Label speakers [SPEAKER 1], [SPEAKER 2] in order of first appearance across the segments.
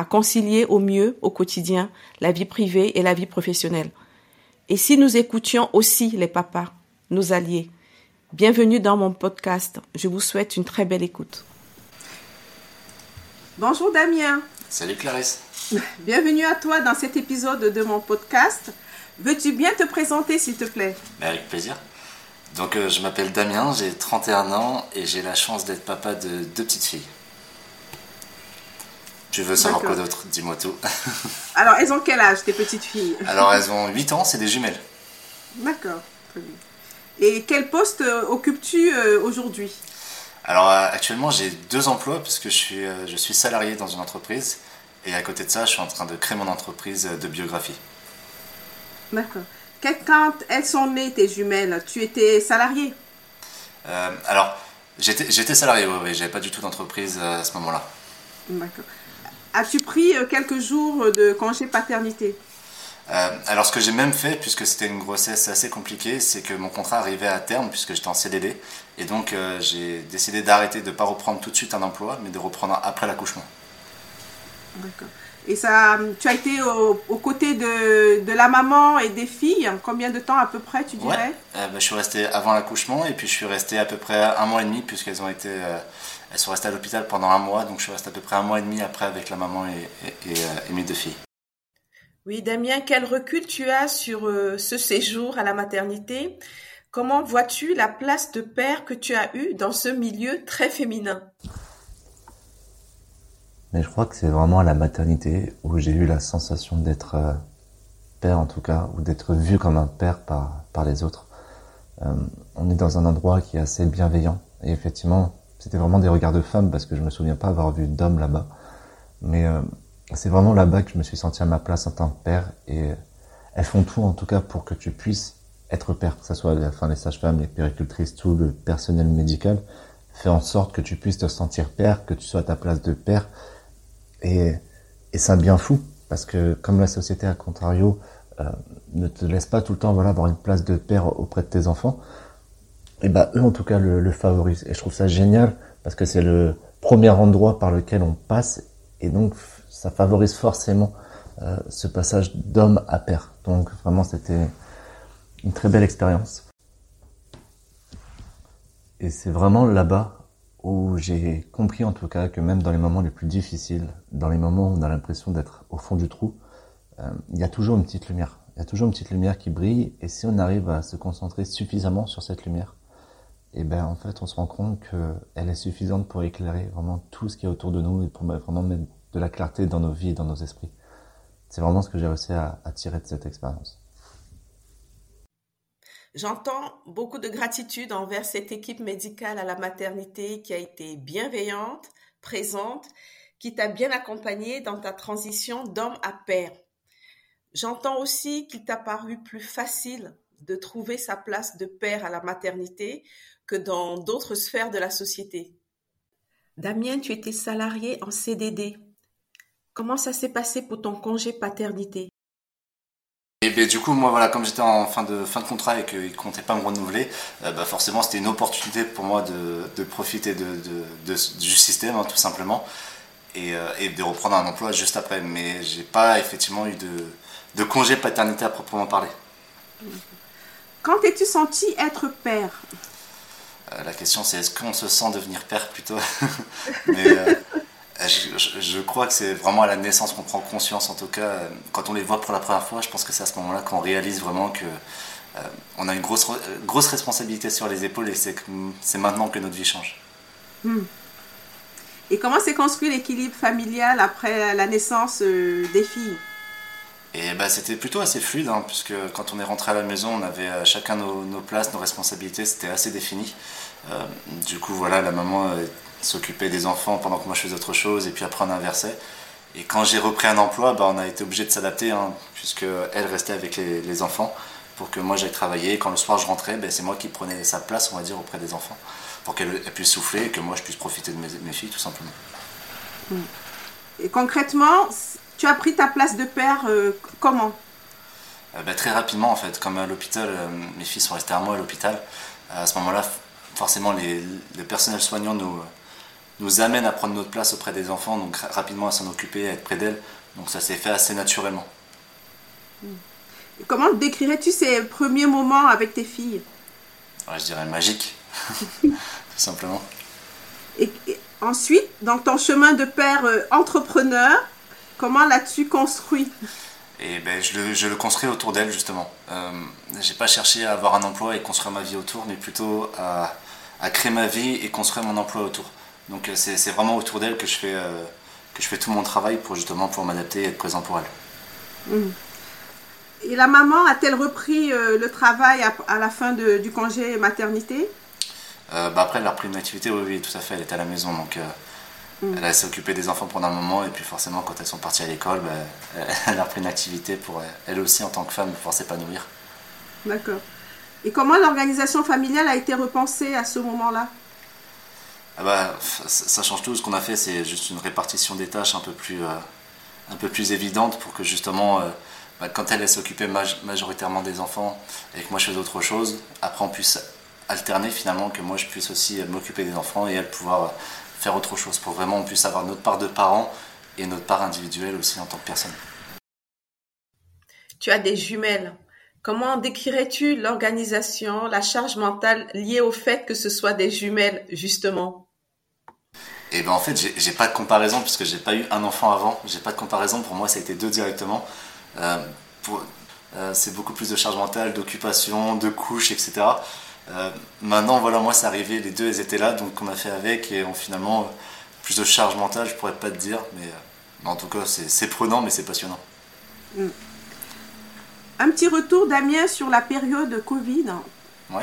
[SPEAKER 1] à concilier au mieux au quotidien la vie privée et la vie professionnelle. Et si nous écoutions aussi les papas, nos alliés, bienvenue dans mon podcast. Je vous souhaite une très belle écoute. Bonjour Damien.
[SPEAKER 2] Salut Clarisse.
[SPEAKER 1] Bienvenue à toi dans cet épisode de mon podcast. Veux-tu bien te présenter s'il te plaît?
[SPEAKER 2] Avec plaisir. Donc euh, je m'appelle Damien, j'ai 31 ans et j'ai la chance d'être papa de deux petites filles. Tu veux savoir quoi d'autre? Dis-moi tout.
[SPEAKER 1] Alors elles ont quel âge tes petites filles?
[SPEAKER 2] Alors elles ont 8 ans, c'est des jumelles.
[SPEAKER 1] D'accord, très bien. Et quel poste euh, occupes-tu euh, aujourd'hui?
[SPEAKER 2] Alors actuellement j'ai deux emplois parce que je suis, je suis salarié dans une entreprise et à côté de ça je suis en train de créer mon entreprise de biographie.
[SPEAKER 1] D'accord. Quand elles sont nées, tes jumelles, tu étais salarié
[SPEAKER 2] euh, Alors, j'étais salarié, oui, oui. J'avais pas du tout d'entreprise euh, à ce moment-là.
[SPEAKER 1] D'accord. As-tu pris euh, quelques jours de congé paternité
[SPEAKER 2] alors ce que j'ai même fait, puisque c'était une grossesse assez compliquée, c'est que mon contrat arrivait à terme, puisque j'étais en CDD, et donc j'ai décidé d'arrêter de ne pas reprendre tout de suite un emploi, mais de reprendre après l'accouchement.
[SPEAKER 1] D'accord. Et ça, tu as été aux côtés de, de, la maman et des filles. Combien de temps à peu près, tu dirais
[SPEAKER 2] euh, bah, Je suis resté avant l'accouchement et puis je suis resté à peu près un mois et demi puisqu'elles ont été, euh, elles sont restées à l'hôpital pendant un mois. Donc je suis resté à peu près un mois et demi après avec la maman et, et, euh, mes deux filles.
[SPEAKER 1] Oui, Damien, quel recul tu as sur ce séjour à la maternité? Comment vois-tu la place de père que tu as eue dans ce milieu très féminin?
[SPEAKER 3] Mais je crois que c'est vraiment à la maternité où j'ai eu la sensation d'être euh, père en tout cas, ou d'être vu comme un père par, par les autres. Euh, on est dans un endroit qui est assez bienveillant. Et effectivement, c'était vraiment des regards de femmes parce que je me souviens pas avoir vu d'hommes là-bas. Mais euh, c'est vraiment là-bas que je me suis senti à ma place en tant que père. Et elles font tout en tout cas pour que tu puisses être père, que ce soit les sages-femmes, les péricultrices, tout le personnel médical, fait en sorte que tu puisses te sentir père, que tu sois à ta place de père, et, c'est bien fou, parce que comme la société à contrario euh, ne te laisse pas tout le temps voilà avoir une place de père auprès de tes enfants, et ben eux en tout cas le, le favorisent. Et je trouve ça génial parce que c'est le premier endroit par lequel on passe, et donc ça favorise forcément euh, ce passage d'homme à père. Donc vraiment c'était une très belle expérience. Et c'est vraiment là-bas où j'ai compris en tout cas que même dans les moments les plus difficiles, dans les moments où on a l'impression d'être au fond du trou, euh, il y a toujours une petite lumière. Il y a toujours une petite lumière qui brille et si on arrive à se concentrer suffisamment sur cette lumière, et eh ben en fait on se rend compte qu'elle est suffisante pour éclairer vraiment tout ce qui est autour de nous et pour vraiment mettre de la clarté dans nos vies et dans nos esprits. C'est vraiment ce que j'ai réussi à, à tirer de cette expérience.
[SPEAKER 1] J'entends beaucoup de gratitude envers cette équipe médicale à la maternité qui a été bienveillante, présente, qui t'a bien accompagné dans ta transition d'homme à père. J'entends aussi qu'il t'a paru plus facile de trouver sa place de père à la maternité que dans d'autres sphères de la société. Damien, tu étais salarié en CDD. Comment ça s'est passé pour ton congé paternité?
[SPEAKER 2] Et ben, du coup, moi, voilà, comme j'étais en fin de, fin de contrat et qu'ils ne comptaient pas me renouveler, euh, bah, forcément, c'était une opportunité pour moi de, de profiter de, de, du système, hein, tout simplement, et, euh, et, de reprendre un emploi juste après. Mais j'ai pas effectivement eu de, de congé paternité à proprement parler.
[SPEAKER 1] Quand t'es-tu senti être père?
[SPEAKER 2] euh, La question, c'est est-ce qu'on se sent devenir père plutôt Mais euh, je, crois que c'est vraiment à la naissance qu'on prend conscience, en tout cas, euh, quand on les voit pour la première fois, je pense que c'est à ce moment-là qu'on réalise vraiment que euh, on a une grosse, grosse responsabilité sur les épaules et c'est, c'est maintenant que notre vie change. Hmm.
[SPEAKER 1] Et comment s'est construit l'équilibre familial après la naissance des filles?
[SPEAKER 2] Et bah, c'était plutôt assez fluide, hein, puisque quand on est rentré à la maison, on avait chacun nos, places, nos responsabilités, c'était assez défini. du coup, voilà, la maman s'occuper des enfants pendant que moi je faisais autre chose, et puis après on inversait. Et quand j'ai repris un emploi, bah, on a été obligé de s'adapter, hein, puisque elle restait avec les, enfants pour que moi j'aille travailler. Quand le soir je rentrais, ben, c'est moi qui prenais sa place, on va dire, auprès des enfants, pour qu'elle puisse souffler et que moi je puisse profiter de mes, filles, tout simplement.
[SPEAKER 1] Et concrètement, tu as pris ta place de père euh, comment?
[SPEAKER 2] Euh, ben, Très rapidement, en fait. Comme à l'hôpital, euh, mes filles sont restées à moi à l'hôpital. À ce moment-là, forcément, les, les personnels soignants nous nous amène à prendre notre place auprès des enfants, donc rapidement à s'en occuper, à être près d'elles. Donc ça s'est fait assez naturellement.
[SPEAKER 1] Comment décrirais-tu ces premiers moments avec tes filles?
[SPEAKER 2] Je dirais magique, tout simplement.
[SPEAKER 1] Ensuite, dans ton chemin de père euh, entrepreneur, comment l'as-tu construit?
[SPEAKER 2] Et ben, je, le, je le construis autour d'elle justement. Euh, j'ai pas cherché à avoir un emploi et construire ma vie autour, mais plutôt à, à créer ma vie et construire mon emploi autour. Donc euh, c'est vraiment autour d'elle que, je fais, euh, que je fais tout mon travail pour justement pouvoir m'adapter et être présent pour elle.
[SPEAKER 1] Mmh. Et la maman a-t-elle repris euh, le travail à, la fin du congé maternité?
[SPEAKER 2] Bah Après, elle a repris une activité, oui, oui, tout à fait. Elle était à la maison, donc mmh. elle s'est occupée des enfants pendant un moment. Et puis forcément, quand elles sont parties à l'école, bah, elle a repris une activité pour elle aussi, en tant que femme, pouvoir s'épanouir.
[SPEAKER 1] D'accord. Et comment l'organisation familiale a été repensée à ce moment-là?
[SPEAKER 2] Ah bah, ça change tout. Ce qu'on a fait, c'est juste une répartition des tâches un peu plus, euh, un peu plus évidente pour que justement, euh, bah, quand elle, s'occupait majoritairement des enfants et que moi je faisais autre chose, après on puisse alterner finalement, que moi je puisse aussi m'occuper des enfants et elle pouvoir faire autre chose pour vraiment on puisse avoir notre part de parents et notre part individuelle aussi en tant que personne.
[SPEAKER 1] Tu as des jumelles. Comment décrirais-tu l'organisation, la charge mentale liée au fait que ce soit des jumelles, justement?
[SPEAKER 2] Et ben en fait, j'ai pas de comparaison puisque j'ai pas eu un enfant avant. J'ai pas de comparaison. Pour moi, ça a été deux directement. Euh, euh, c'est beaucoup plus de charge mentale, d'occupation, de couches, etc. Euh, maintenant, voilà, moi, c'est arrivé. Les deux, elles étaient là, donc on a fait avec et on finalement plus de charge mentale. Je pourrais pas te dire, mais, en tout cas, c'est prenant, mais c'est passionnant. Mm.
[SPEAKER 1] Un petit retour, Damien, sur la période Covid.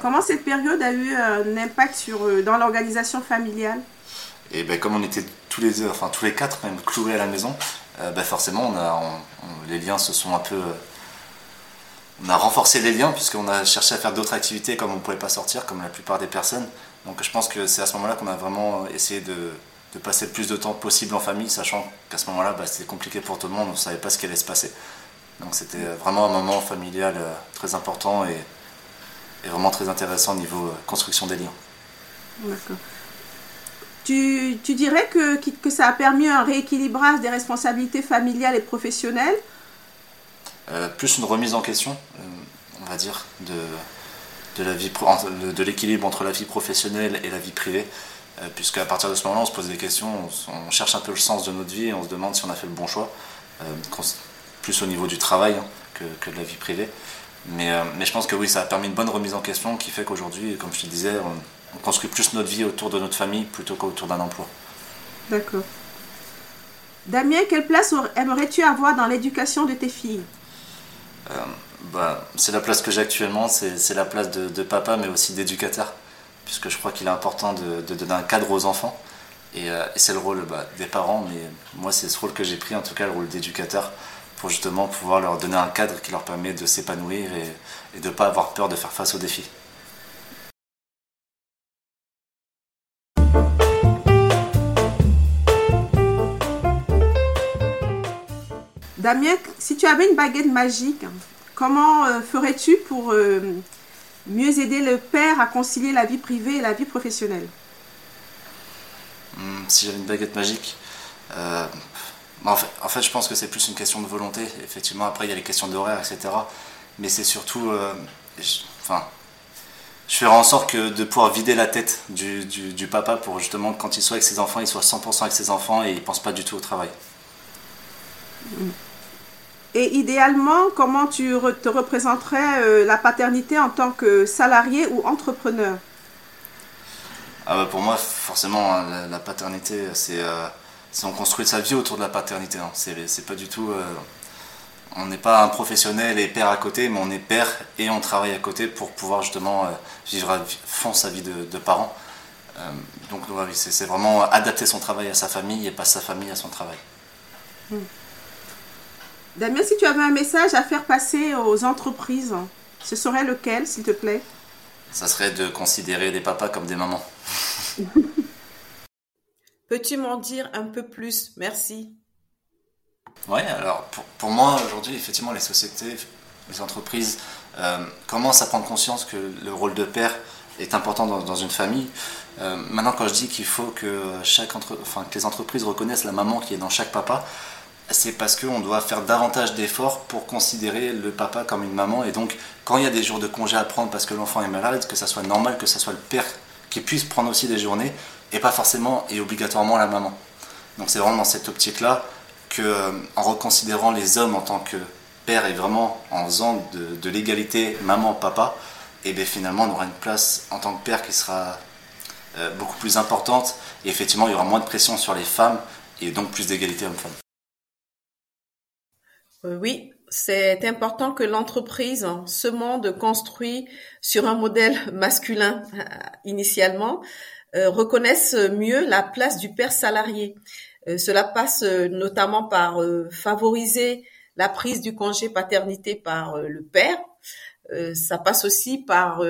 [SPEAKER 1] Comment cette période a eu un impact sur, dans l'organisation familiale?
[SPEAKER 2] Et ben, comme on était tous les, enfin, tous les quatre même cloués à la maison, euh, ben, forcément, on a, les liens se sont un peu. On a renforcé les liens puisqu'on a cherché à faire d'autres activités comme on ne pouvait pas sortir, comme la plupart des personnes. Donc je pense que c'est à ce moment-là qu'on a vraiment essayé de, passer le plus de temps possible en famille, sachant qu'à ce moment-là, ben, c'était compliqué pour tout le monde, on ne savait pas ce qui allait se passer. Donc c'était vraiment un moment familial euh, très important et, vraiment très intéressant au niveau euh, construction des liens.
[SPEAKER 1] D'accord. Tu, dirais que, ça a permis un rééquilibrage des responsabilités familiales et professionnelles?
[SPEAKER 2] Euh, Plus une remise en question, euh, on va dire, de, l'équilibre entre la vie professionnelle et la vie privée. Euh, puisque à partir de ce moment-là, on se pose des questions, on, cherche un peu le sens de notre vie et on se demande si on a fait le bon choix, plus au niveau du travail hein, que, de la vie privée. Mais, je pense que oui, ça a permis une bonne remise en question qui fait qu'aujourd'hui, comme je te disais, on, on construit plus notre vie autour de notre famille plutôt qu'autour d'un emploi.
[SPEAKER 1] D'accord. Damien, quelle place aimerais-tu avoir dans l'éducation de tes filles?
[SPEAKER 2] euh, bah, C'est la place que j'ai actuellement, c'est la place de, papa, mais aussi d'éducateur, puisque je crois qu'il est important de, donner un cadre aux enfants. Et, euh, c'est le rôle bah, des parents, mais moi c'est ce rôle que j'ai pris, en tout cas le rôle d'éducateur, pour justement pouvoir leur donner un cadre qui leur permet de s'épanouir et, et de ne pas avoir peur de faire face aux défis.
[SPEAKER 1] Damien, si tu avais une baguette magique, comment euh, ferais-tu pour euh, mieux aider le père à concilier la vie privée et la vie professionnelle?
[SPEAKER 2] Hmm, Si j'avais une baguette magique, euh, en, fait, je pense que c'est plus une question de volonté. Effectivement, après, il y a les questions d'horaire, etc. Mais c'est surtout. je, enfin, je ferai en sorte que de pouvoir vider la tête du, papa pour justement, quand il soit avec ses enfants, il soit 100% avec ses enfants et il ne pense pas du tout au travail.
[SPEAKER 1] Hmm. Et idéalement, comment tu te représenterais euh, la paternité en tant que salarié ou entrepreneur?
[SPEAKER 2] Ah bah, Pour moi, forcément, hein, la, paternité, euh, c'est on construit sa vie autour de la paternité. Hein. C'est pas du tout. Euh, on n'est pas un professionnel et père à côté, mais on est père et on travaille à côté pour pouvoir justement vivre à fond sa vie de, de parent. donc c'est vraiment adapter son travail à sa famille et pas sa famille à son travail.
[SPEAKER 1] Hmm. Damien, si tu avais un message à faire passer aux entreprises, ce serait lequel, s'il te plaît?
[SPEAKER 2] Ça serait de considérer les papas comme des mamans.
[SPEAKER 1] Peux-tu m'en dire un peu plus? Merci.
[SPEAKER 2] Oui, alors pour, moi aujourd'hui, effectivement, les sociétés, les entreprises euh, commencent à prendre conscience que le rôle de père est important dans, une famille. Euh, maintenant, quand je dis qu'il faut que, chaque enfin, que les entreprises reconnaissent la maman qui est dans chaque papa, c'est parce qu'on doit faire davantage d'efforts pour considérer le papa comme une maman. Et donc, quand il y a des jours de congé à prendre parce que l'enfant est malade, que ça soit normal que ça soit le père qui puisse prendre aussi des journées, et pas forcément et obligatoirement la maman. Donc c'est vraiment dans cette optique-là que, euh, en reconsidérant les hommes en tant que père et vraiment en faisant de, l'égalité maman-papa, et eh bien finalement on aura une place en tant que père qui sera euh, beaucoup plus importante. Et effectivement, il y aura moins de pression sur les femmes et donc plus d'égalité homme-femme.
[SPEAKER 1] Euh, oui, c'est important que l'entreprise, ce monde construit sur un modèle masculin initialement, euh, reconnaisse mieux la place du père salarié. Euh, cela passe notamment par favoriser la prise du congé paternité par le père. ça passe aussi par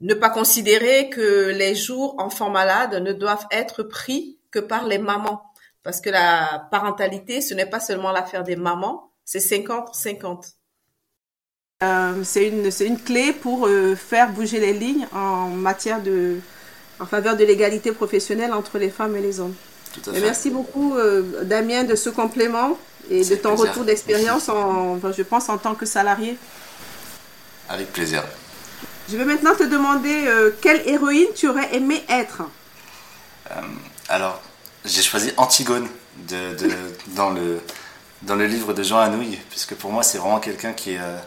[SPEAKER 1] ne pas considérer que les jours enfants malades ne doivent être pris que par les mamans. Parce que la parentalité, ce n'est pas seulement l'affaire des mamans, c'est 50-50. Euh, c'est une, une clé pour euh, faire bouger les lignes en matière de, en faveur de l'égalité professionnelle entre les femmes et les hommes. Tout à fait. merci beaucoup, euh, Damien, de ce complément et de ton retour d'expérience, en, je pense, en tant que salarié.
[SPEAKER 2] Avec plaisir.
[SPEAKER 1] Je vais maintenant te demander quelle héroïne tu aurais aimé être?
[SPEAKER 2] alors, j'ai choisi Antigone de, de dans le dans le livre de Jean Anouilh, puisque pour moi c'est vraiment quelqu'un qui, euh,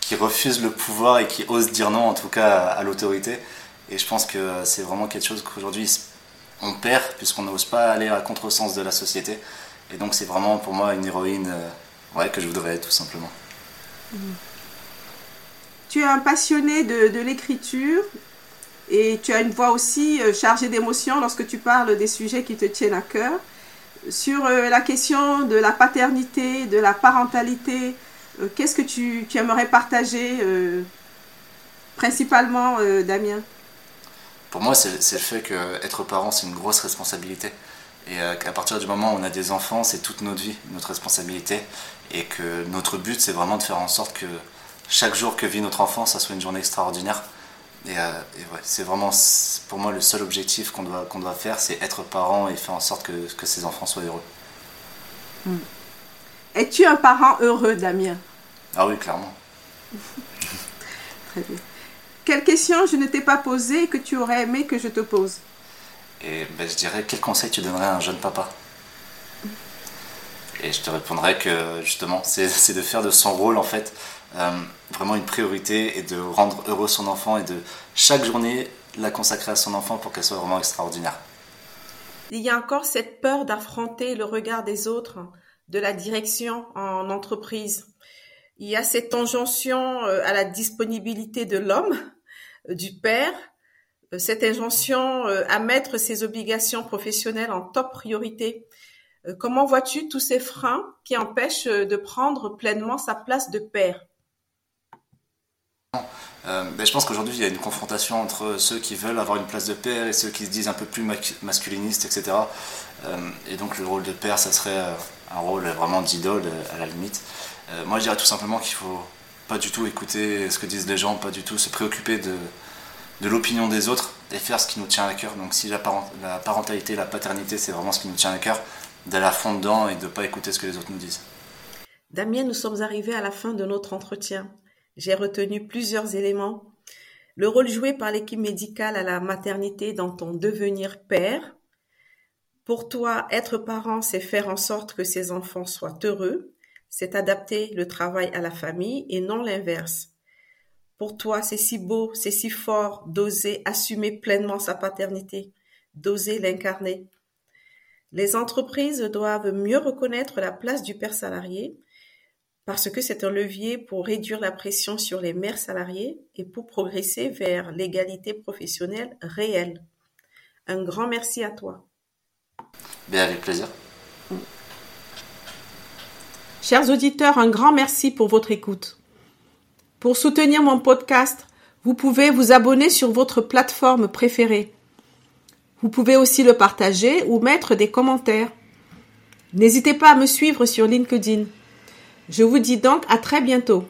[SPEAKER 2] qui refuse le pouvoir et qui ose dire non, en tout cas à, l'autorité. Et je pense que euh, c'est vraiment quelque chose qu'aujourd'hui on perd, puisqu'on n'ose pas aller à contresens de la société. Et donc c'est vraiment pour moi une héroïne euh, ouais, que je voudrais être tout simplement.
[SPEAKER 1] Tu es un passionné de, de l'écriture et tu as une voix aussi chargée d'émotions lorsque tu parles des sujets qui te tiennent à cœur sur euh, la question de la paternité, de la parentalité, euh, qu'est-ce que tu, aimerais partager euh, principalement, Damien?
[SPEAKER 2] Pour moi, c'est le fait qu'être parent, c'est une grosse responsabilité. Et qu'à partir du moment où on a des enfants, c'est toute notre vie, notre responsabilité. Et que notre but, c'est vraiment de faire en sorte que chaque jour que vit notre enfant, ça soit une journée extraordinaire. Et, euh, c'est vraiment pour moi le seul objectif qu'on doit, qu'on doit faire, c'est être parent et faire en sorte que, que ses enfants soient heureux.
[SPEAKER 1] Hmm. Es-tu un parent heureux, Damien?
[SPEAKER 2] Ah oui, clairement.
[SPEAKER 1] Très bien. Quelle question je ne t'ai pas posée et que tu aurais aimé que je te pose?
[SPEAKER 2] Et ben, je dirais, quel conseil tu donnerais à un jeune papa? Et je te répondrais que justement, c'est de faire de son rôle en fait euh, vraiment une priorité et de rendre heureux son enfant et de chaque journée la consacrer à son enfant pour qu'elle soit vraiment extraordinaire.
[SPEAKER 1] Il y a encore cette peur d'affronter le regard des autres, de la direction en entreprise. Il y a cette injonction euh, à la disponibilité de l'homme, euh, du père, cette injonction à mettre ses obligations professionnelles en top priorité. Comment vois-tu tous ces freins qui empêchent de prendre pleinement sa place de père?
[SPEAKER 2] Euh, ben, je pense qu'aujourd'hui il y a une confrontation entre ceux qui veulent avoir une place de père et ceux qui se disent un peu plus masculinistes, etc. Euh, et donc le rôle de père, ça serait euh, un rôle vraiment d'idole à la limite. moi je dirais tout simplement qu'il faut pas du tout écouter ce que disent les gens, pas du tout se préoccuper de, de l'opinion des autres et faire ce qui nous tient à cœur. Donc si la, la parentalité, la paternité, c'est vraiment ce qui nous tient à cœur, d'aller à fond dedans et de ne pas écouter ce que les autres nous disent.
[SPEAKER 1] Damien, nous sommes arrivés à la fin de notre entretien j'ai retenu plusieurs éléments. Le rôle joué par l'équipe médicale à la maternité dans ton devenir père. Pour toi, être parent, c'est faire en sorte que ses enfants soient heureux, c'est adapter le travail à la famille et non l'inverse. Pour toi, c'est si beau, c'est si fort d'oser assumer pleinement sa paternité, d'oser l'incarner. Les entreprises doivent mieux reconnaître la place du père salarié parce que c'est un levier pour réduire la pression sur les mères salariées et pour progresser vers l'égalité professionnelle réelle. Un grand merci à toi.
[SPEAKER 2] Bien, avec plaisir.
[SPEAKER 1] Chers auditeurs, un grand merci pour votre écoute. Pour soutenir mon podcast, vous pouvez vous abonner sur votre plateforme préférée. Vous pouvez aussi le partager ou mettre des commentaires. N'hésitez pas à me suivre sur LinkedIn. Je vous dis donc à très bientôt.